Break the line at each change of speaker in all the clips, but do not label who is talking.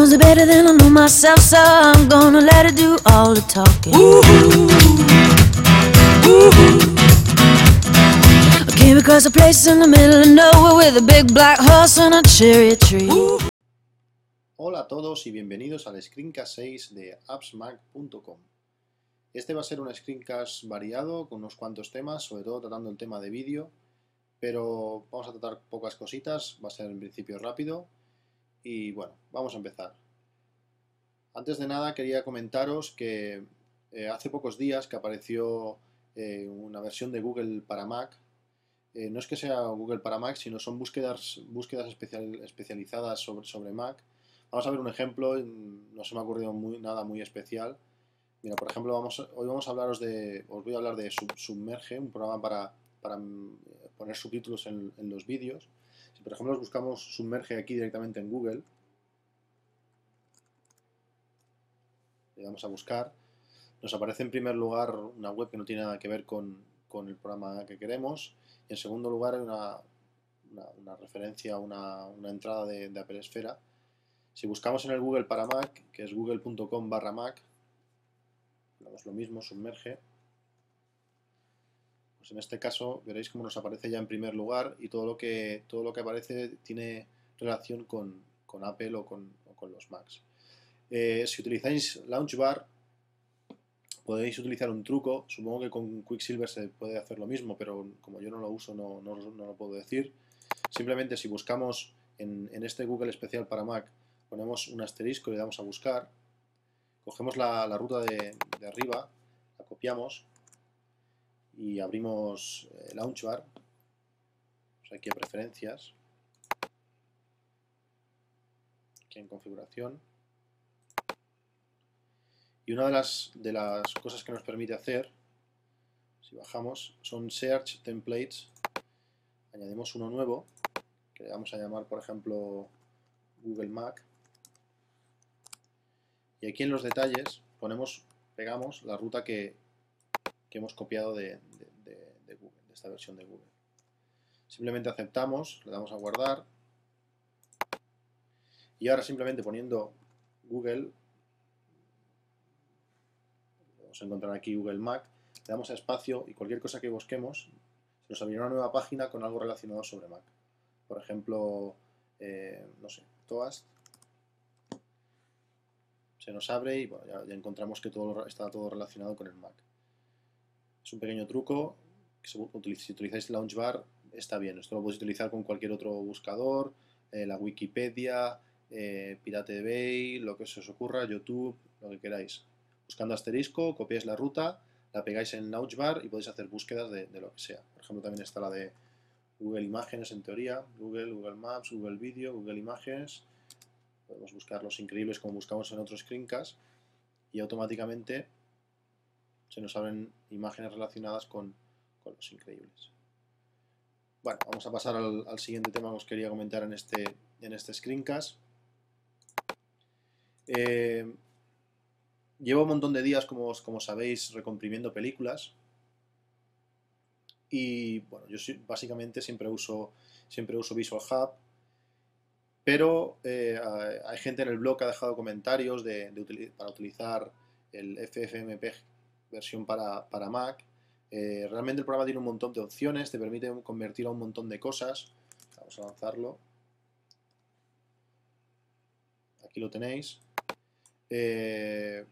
knows it better than I know myself, so I'm gonna let it do all the talking. I came across a place in the middle of nowhere with a big black horse and a cherry tree.
Hola a todos y bienvenidos al Screencast 6 de appsmac.com. Este va a ser un screencast variado con unos cuantos temas, sobre todo tratando el tema de vídeo, pero vamos a tratar pocas cositas, va a ser en principio rápido y bueno, vamos a empezar. Antes de nada quería comentaros que eh, hace pocos días que apareció eh, una versión de Google para Mac. Eh, no es que sea Google para Mac, sino son búsquedas, búsquedas especial- especializadas sobre, sobre Mac. Vamos a ver un ejemplo, no se me ha ocurrido nada muy especial. Mira, por ejemplo, hoy vamos a hablaros de, os voy a hablar de Sub- Submerge, un programa para, mm, poner subtítulos en, los vídeos. Si por ejemplo buscamos Submerge aquí directamente en Google, le damos a buscar, nos aparece en primer lugar una web que no tiene nada que ver con, el programa que queremos y en segundo lugar una, una, referencia, una, una entrada de, de Apple Esfera. Si buscamos en el Google para Mac, que es google.com barra Mac, damos lo mismo, submerge, pues en este caso veréis cómo nos aparece ya en primer lugar y todo lo que, todo lo que aparece tiene relación con, con Apple o con, con los Macs. Eh, si utilizáis Launchbar, podéis utilizar un truco. Supongo que con Quicksilver se puede hacer lo mismo, pero como yo no lo uso, no, no- no lo puedo decir. Simplemente si buscamos en, en este Google especial para Mac, ponemos un asterisco y le damos a buscar, cogemos la, ruta de, arriba, la copiamos y abrimos eh, Launchbar. Aquí a preferencias, aquí en configuración. Y una de las, de las cosas que nos permite hacer, si bajamos, son Search Templates. Añadimos uno nuevo, que le vamos a llamar, por ejemplo, Google Mac. Y aquí en los detalles ponemos, pegamos la ruta que, que hemos copiado de, de- Google, de esta versión de Google. Simplemente aceptamos, le damos a guardar. Y ahora simplemente poniendo Google vamos a encontrar aquí Google Mac, le damos a espacio y cualquier cosa que busquemos, se nos abrirá una nueva página con algo relacionado sobre Mac. Por ejemplo, eh, no sé, Toast. Se nos abre y bueno, ya, encontramos que todo está todo relacionado con el Mac. Es un pequeño truco, que si utilizáis Launchbar está bien. Esto lo podéis utilizar con cualquier otro buscador, eh, la Wikipedia, eh, Pirate Bay, lo que se os ocurra, YouTube, lo que queráis buscando asterisco, copiáis la ruta, la pegáis en Launchbar y podéis hacer búsquedas de, de lo que sea. Por ejemplo, también está la de Google Imágenes en teoría, Google, Google Maps, Google Video, Google Imágenes. Podemos buscar los increíbles como buscamos en otros screencasts y automáticamente se nos abren imágenes relacionadas con, con los increíbles. Bueno, vamos a pasar al, siguiente tema que os quería comentar en este, en este screencast. Eh, Llevo un montón de días, como, como sabéis, recomprimiendo películas. Y bueno, yo básicamente siempre uso, siempre uso Visual Hub. Pero eh, hay gente en el blog que ha dejado comentarios de, para utilizar el FFmpeg versión para, para Mac. Eh, realmente el programa tiene un montón de opciones, te permite convertir a un montón de cosas. Vamos a lanzarlo. Aquí lo tenéis. Eh,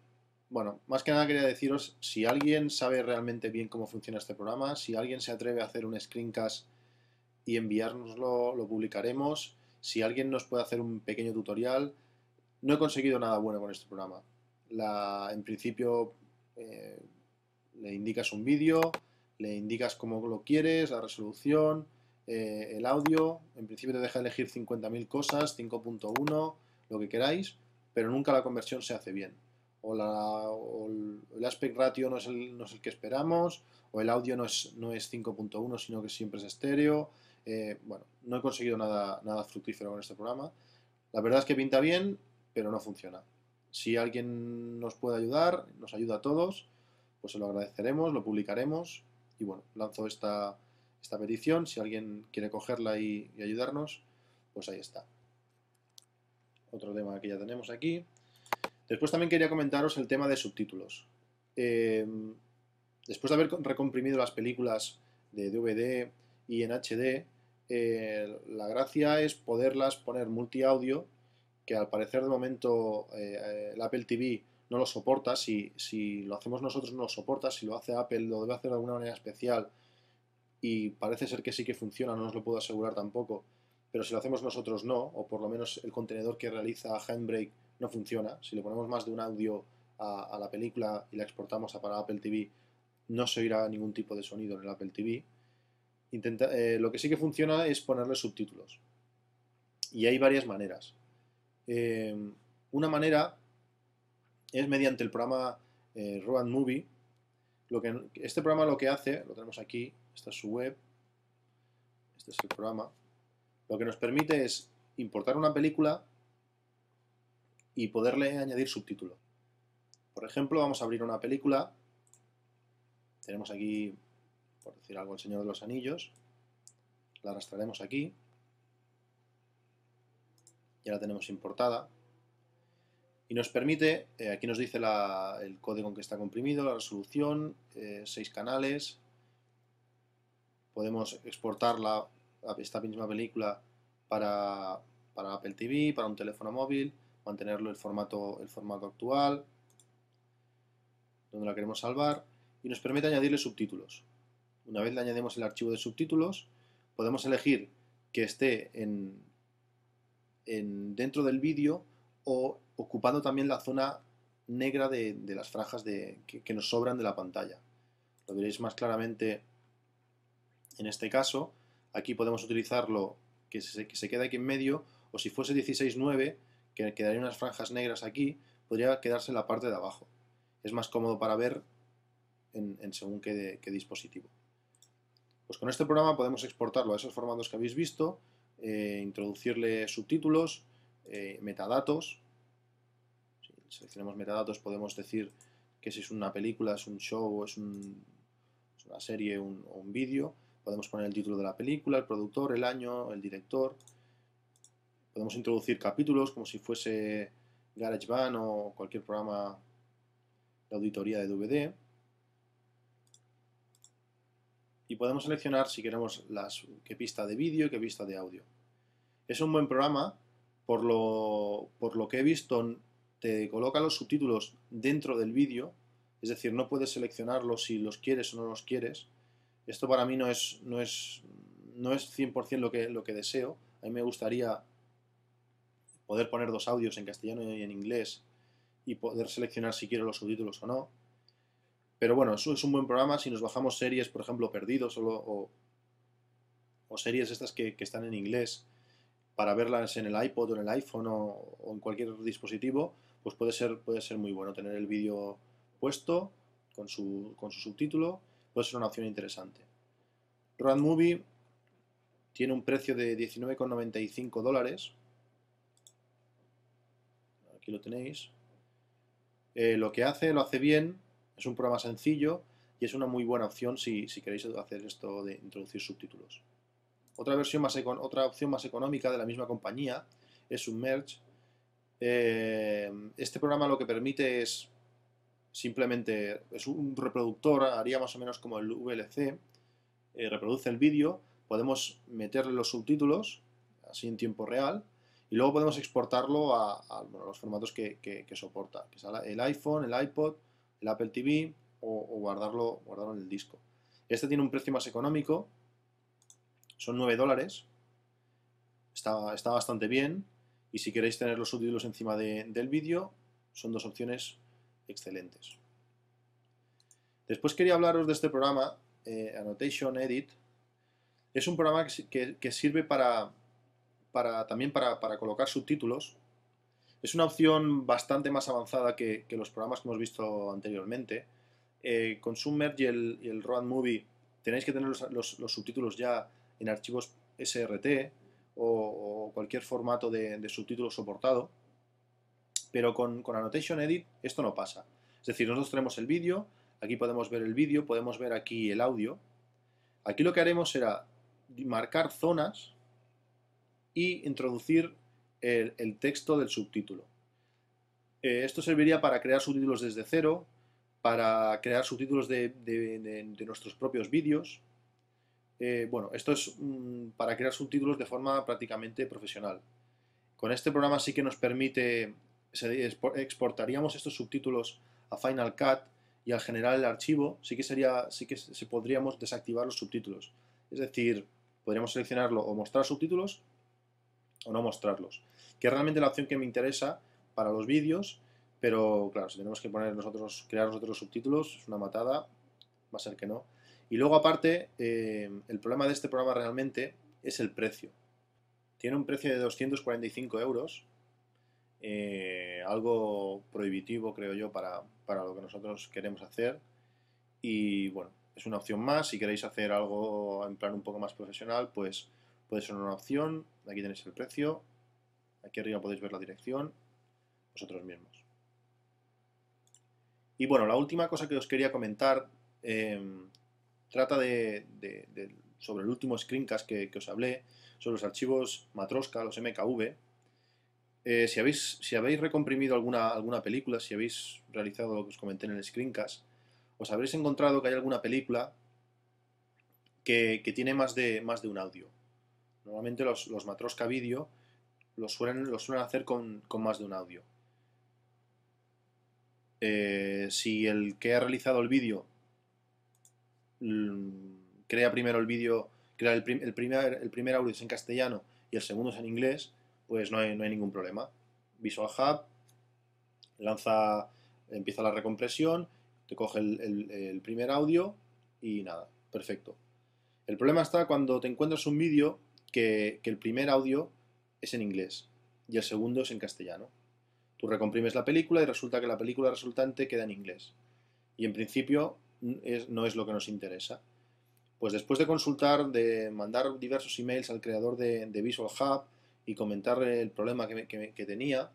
bueno, más que nada quería deciros, si alguien sabe realmente bien cómo funciona este programa, si alguien se atreve a hacer un screencast y enviárnoslo, lo publicaremos. Si alguien nos puede hacer un pequeño tutorial, no he conseguido nada bueno con este programa. En principio eh, le indicas un vídeo, le indicas cómo lo quieres, la resolución, eh, el audio. En principio te deja elegir 50.000 cosas, 5.1, lo que queráis, pero nunca la conversión se hace bien o, la- o el, el aspect ratio no es el, no es el que esperamos, o el audio no es, no es 5.1, sino que siempre es estéreo. Eh, bueno, no he conseguido nada, nada fructífero con este programa. La verdad es que pinta bien, pero no funciona. Si alguien nos puede ayudar, nos ayuda a todos, pues se lo agradeceremos, lo publicaremos y bueno, lanzo esta, esta petición. Si alguien quiere cogerla y, ayudarnos, pues ahí está. Otro tema que ya tenemos aquí. Después también quería comentaros el tema de subtítulos. Eh, después de haber recomprimido las películas de DVD y en HD, eh, la gracia es poderlas poner multi-audio, que al parecer de momento eh, el Apple TV no lo soporta. Si, si, lo hacemos nosotros no lo soporta, si lo hace Apple lo debe hacer de alguna manera especial y parece ser que sí que funciona, no os lo puedo asegurar tampoco, pero si lo hacemos nosotros no, o por lo menos el contenedor que realiza Handbrake no funciona. Si le ponemos más de un audio a, la película y la exportamos a para Apple TV, no se oirá ningún tipo de sonido en el Apple TV. Eh, lo que sí que funciona es ponerle subtítulos. Y hay varias maneras. Eh, una manera es mediante el programa eh, Movie. Lo que, este programa lo que hace, lo tenemos aquí, esta es su web, este es el programa, lo que nos permite es importar una película y poderle añadir subtítulos. Por ejemplo, vamos a abrir una película, tenemos aquí, por decir algo, El Señor de los Anillos, la arrastraremos aquí, ya la tenemos importada, y nos permite, eh, aquí nos dice el código en que está comprimido, la resolución, eh, seis canales, podemos exportarla, esta misma película, para, para, Apple TV, para un teléfono móvil, mantenerlo el formato, el formato actual, donde la queremos salvar, y nos permite añadirle subtítulos. Una vez le añadimos el archivo de subtítulos, podemos elegir que esté en, en dentro del vídeo o ocupando también la zona negra de, las franjas que, nos sobran de la pantalla. Lo veréis más claramente en este caso. Aquí podemos utilizarlo que se, que se queda aquí en medio, o si fuese 16.9, que quedarían unas franjas negras aquí, podría quedarse en la parte de abajo. Es más cómodo para ver en, según qué, dispositivo. Pues con este programa podemos exportarlo a esos formatos que habéis visto, eh, introducirle subtítulos, eh, metadatos, seleccionamos metadatos, podemos decir que si es una película, es un show, es, es una serie un, o un vídeo. Podemos poner el título de la película, el productor, el año, el director. Podemos introducir capítulos como si fuese GarageBand o cualquier programa de auditoría de DVD. Y podemos seleccionar si queremos las, qué pista de vídeo y qué pista de audio. Es un buen programa, por lo, por lo que he visto te coloca los subtítulos dentro del vídeo, es decir, no puedes seleccionarlos si los quieres o no los quieres. Esto para mí no es, no es, no es 100% lo que, lo que deseo. A mí me gustaría poder poner dos audios en castellano y en inglés y poder seleccionar si quiero los subtítulos o no. Pero bueno, eso es un buen programa si nos bajamos series, por ejemplo, Perdidos o, series estas que, están en inglés para verlas en el iPod o en el iPhone o, en cualquier dispositivo, pues puede ser, puede ser muy bueno tener el vídeo puesto con su, con su subtítulo, puede ser una opción interesante. Road tiene un precio de 19,95 dólares. Aquí lo tenéis. Eh, lo que hace, lo hace bien, es un programa sencillo y es una muy buena opción si, si queréis hacer esto de introducir subtítulos. Otra, versión más otra opción más económica de la misma compañía es Submerge, eh, este programa lo que permite es simplemente, es un reproductor, haría más o menos como el VLC, eh, reproduce el vídeo, podemos meterle los subtítulos, así en tiempo real, y luego podemos exportarlo a, los formatos que, que, soporta, el iPhone, el iPod, el Apple TV o, guardarlo, guardarlo en el disco. Este tiene un precio más económico, son 9 dólares, está, está bastante bien, y si queréis tener los subtítulos encima de, del vídeo, son dos opciones excelentes. Después quería hablaros de este programa, eh, Annotation Edit. Es un programa que, que, que sirve para, para también para, para, colocar subtítulos. Es una opción bastante más avanzada que, los programas que hemos visto anteriormente. Eh, con Submerge y el, y el Road Movie tenéis que tener los, los, los subtítulos ya en archivos SRT, o, cualquier formato de, de, subtítulo soportado. Pero con, con Annotation Edit esto no pasa. Es decir, nosotros tenemos el vídeo, aquí podemos ver el vídeo, podemos ver aquí el audio. Aquí lo que haremos será marcar zonas y introducir el, texto del subtítulo. Eh, esto serviría para crear subtítulos desde cero, para crear subtítulos de nuestros propios vídeos. Eh, bueno, esto es mm, para crear subtítulos de forma prácticamente profesional. Con este programa sí que nos permite, exportaríamos estos subtítulos a Final Cut y al generar el archivo sí que sería, sí que se podríamos desactivar los subtítulos. Es decir, podríamos seleccionarlo o mostrar subtítulos o no mostrarlos. Que es realmente la opción que me interesa para los vídeos, pero claro, si tenemos que poner nosotros, crear nosotros los subtítulos, es una matada, va a ser que no. Y luego aparte, eh, el problema de este programa realmente es el precio. Tiene un precio de 245 euros, eh, algo prohibitivo creo yo para, para lo que nosotros queremos hacer. Y bueno, es una opción más. Si queréis hacer algo en plan un poco más profesional, pues puede ser una opción. Aquí tenéis el precio. Aquí arriba podéis ver la dirección. Vosotros mismos. Y bueno, la última cosa que os quería comentar eh, trata de, sobre el último screencast que, os hablé, sobre los archivos Matroska, los MKV. Eh, si, habéis, recomprimido alguna, película, si habéis realizado lo que os comenté en el screencast, os habréis encontrado que hay alguna película que, tiene más de un audio. Normalmente los, los Matroska Video lo suelen, lo suelen hacer con, con más de un audio. Eh, si el que ha realizado el vídeo crea primero el vídeo, crea el, prim, el, primer, el primer audio es en castellano y el segundo es en inglés, pues no hay, no hay ningún problema. Visual Hub lanza, empieza la recompresión, te coge el, el primer audio y nada, perfecto. El problema está cuando te encuentras un vídeo que, el primer audio es en inglés y el segundo es en castellano. Tú recomprimes la película y resulta que la película resultante queda en inglés. Y en principio no es lo que nos interesa. Pues después de consultar, de mandar diversos emails al creador de, Visual Hub y comentarle el problema que, tenía,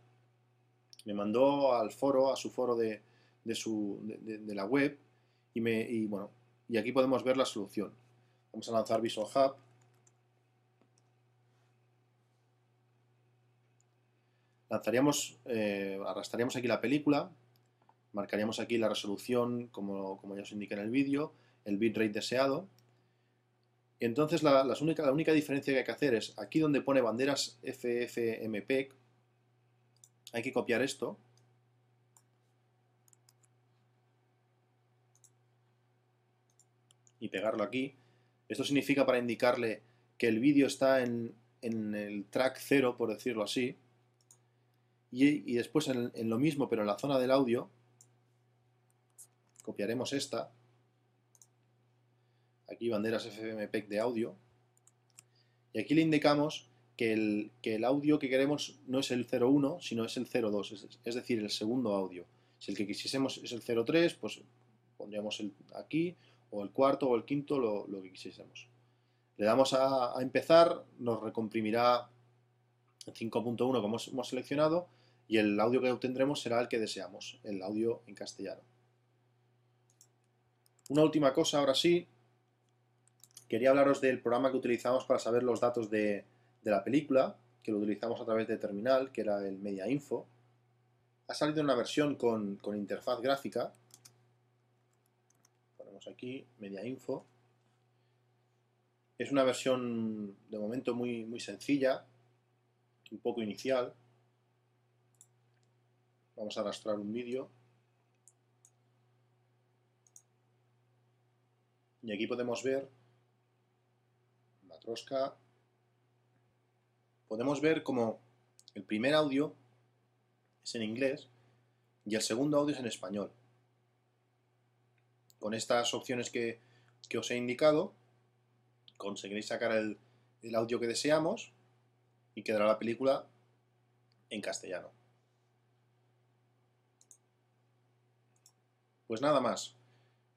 me mandó al foro, a su foro de, de, su, de la web y, bueno, y aquí podemos ver la solución. Vamos a lanzar Visual Hub lanzaríamos, eh, arrastraríamos aquí la película, marcaríamos aquí la resolución, como, como ya os indiqué en el vídeo, el bitrate deseado. Y entonces la, única, la única diferencia que hay que hacer es aquí donde pone banderas FFmpeg, hay que copiar esto. Y pegarlo aquí. Esto significa para indicarle que el vídeo está en, en el track 0, por decirlo así, y, después en, lo mismo, pero en la zona del audio, copiaremos esta. Aquí banderas FFmpeg de audio. Y aquí le indicamos que el, que el audio que queremos no es el 01, sino es el 02, es, es decir, el segundo audio. Si el que quisiésemos es el 03, pues pondríamos el, aquí, o el cuarto o el quinto, lo, lo que quisiésemos. Le damos a, a, empezar, nos recomprimirá 5.1 como hemos seleccionado y el audio que obtendremos será el que deseamos, el audio en castellano. Una última cosa, ahora sí, quería hablaros del programa que utilizamos para saber los datos de, la película, que lo utilizamos a través de terminal, que era el Media Info. Ha salido una versión con, con interfaz gráfica. Ponemos aquí Media Info. Es una versión de momento muy, muy sencilla, un poco inicial. Vamos a arrastrar un vídeo. Y aquí podemos ver Matroska. Podemos ver como el primer audio es en inglés y el segundo audio es en español. Con estas opciones que, que os he indicado, conseguiréis sacar el, el audio que deseamos y quedará la película en castellano. Pues nada más.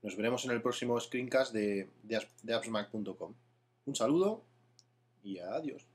Nos veremos en el próximo screencast de, de, appsmac.com. Un saludo y adiós.